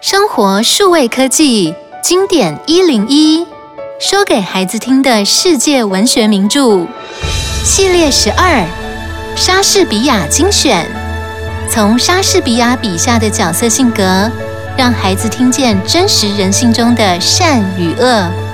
生活数位科技经典一零一说给孩子听的世界文学名著。系列十二莎士比亚精选。从莎士比亚笔下的角色性格让孩子听见真实人性中的善与恶。